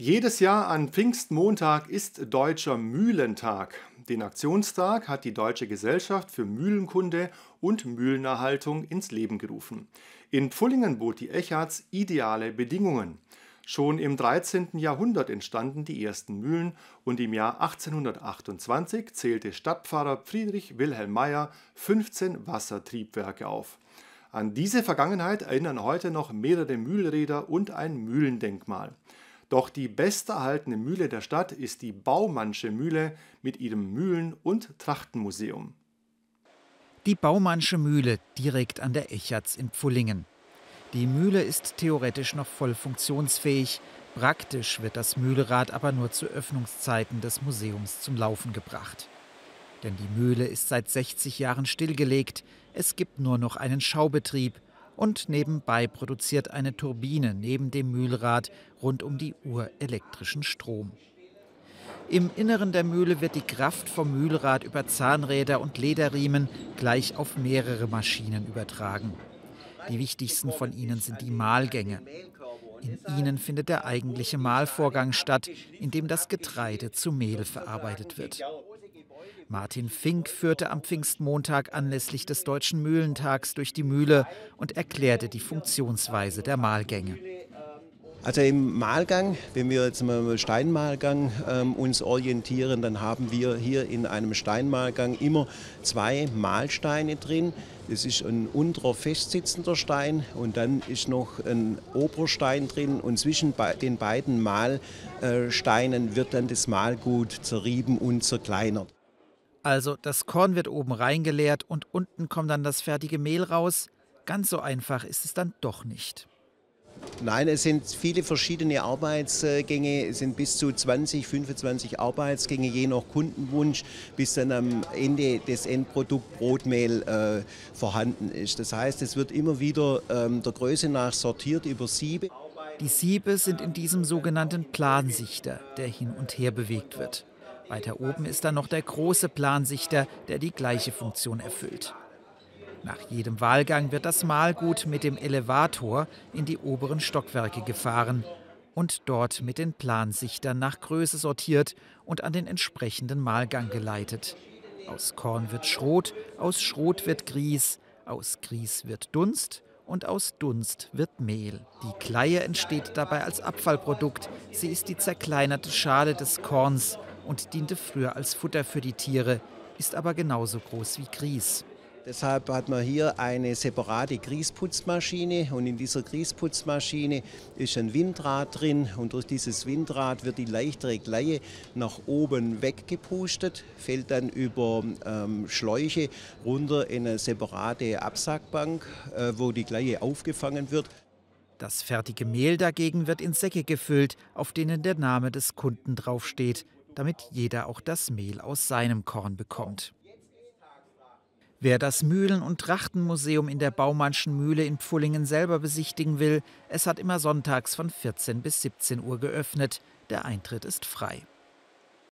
Jedes Jahr an Pfingstmontag ist Deutscher Mühlentag. Den Aktionstag hat die Deutsche Gesellschaft für Mühlenkunde und Mühlenerhaltung ins Leben gerufen. In Pfullingen bot die Echarts ideale Bedingungen. Schon im 13. Jahrhundert entstanden die ersten Mühlen und im Jahr 1828 zählte Stadtpfarrer Friedrich Wilhelm Meyer 15 Wassertriebwerke auf. An diese Vergangenheit erinnern heute noch mehrere Mühlräder und ein Mühlendenkmal. Doch die besterhaltene Mühle der Stadt ist die Baumannsche Mühle mit ihrem Mühlen- und Trachtenmuseum. Die Baumannsche Mühle direkt an der Echatz in Pfullingen. Die Mühle ist theoretisch noch voll funktionsfähig, praktisch wird das Mühlerad aber nur zu Öffnungszeiten des Museums zum Laufen gebracht. Denn die Mühle ist seit 60 Jahren stillgelegt, es gibt nur noch einen Schaubetrieb, und nebenbei produziert eine Turbine neben dem Mühlrad rund um die Uhr elektrischen Strom. Im Inneren der Mühle wird die Kraft vom Mühlrad über Zahnräder und Lederriemen gleich auf mehrere Maschinen übertragen. Die wichtigsten von ihnen sind die Mahlgänge. In ihnen findet der eigentliche Mahlvorgang statt, in dem das Getreide zu Mehl verarbeitet wird. Martin Fink führte am Pfingstmontag anlässlich des Deutschen Mühlentags durch die Mühle und erklärte die Funktionsweise der Mahlgänge. Also im Mahlgang, wenn wir jetzt mal im Steinmahlgang ähm, uns orientieren, dann haben wir hier in einem Steinmahlgang immer zwei Mahlsteine drin. Das ist ein unterer festsitzender Stein und dann ist noch ein Oberstein drin und zwischen den beiden Mahlsteinen wird dann das Mahlgut zerrieben und zerkleinert. Also das Korn wird oben reingeleert und unten kommt dann das fertige Mehl raus. Ganz so einfach ist es dann doch nicht. Nein, es sind viele verschiedene Arbeitsgänge, es sind bis zu 20, 25 Arbeitsgänge, je nach Kundenwunsch, bis dann am Ende das Endprodukt Brotmehl äh, vorhanden ist. Das heißt, es wird immer wieder ähm, der Größe nach sortiert über Siebe. Die Siebe sind in diesem sogenannten Plansichter, der hin und her bewegt wird. Weiter oben ist dann noch der große Plansichter, der die gleiche Funktion erfüllt. Nach jedem Wahlgang wird das Mahlgut mit dem Elevator in die oberen Stockwerke gefahren und dort mit den Plansichtern nach Größe sortiert und an den entsprechenden Mahlgang geleitet. Aus Korn wird Schrot, aus Schrot wird Grieß, aus Grieß wird Dunst und aus Dunst wird Mehl. Die Kleie entsteht dabei als Abfallprodukt. Sie ist die zerkleinerte Schale des Korns und diente früher als Futter für die Tiere, ist aber genauso groß wie Grieß. Deshalb hat man hier eine separate Grießputzmaschine und in dieser Grießputzmaschine ist ein Windrad drin und durch dieses Windrad wird die leichtere Kleie nach oben weggepustet, fällt dann über ähm, Schläuche runter in eine separate Absackbank, äh, wo die Kleie aufgefangen wird. Das fertige Mehl dagegen wird in Säcke gefüllt, auf denen der Name des Kunden draufsteht damit jeder auch das Mehl aus seinem Korn bekommt. Wer das Mühlen- und Trachtenmuseum in der Baumannschen Mühle in Pfullingen selber besichtigen will, es hat immer sonntags von 14 bis 17 Uhr geöffnet. Der Eintritt ist frei.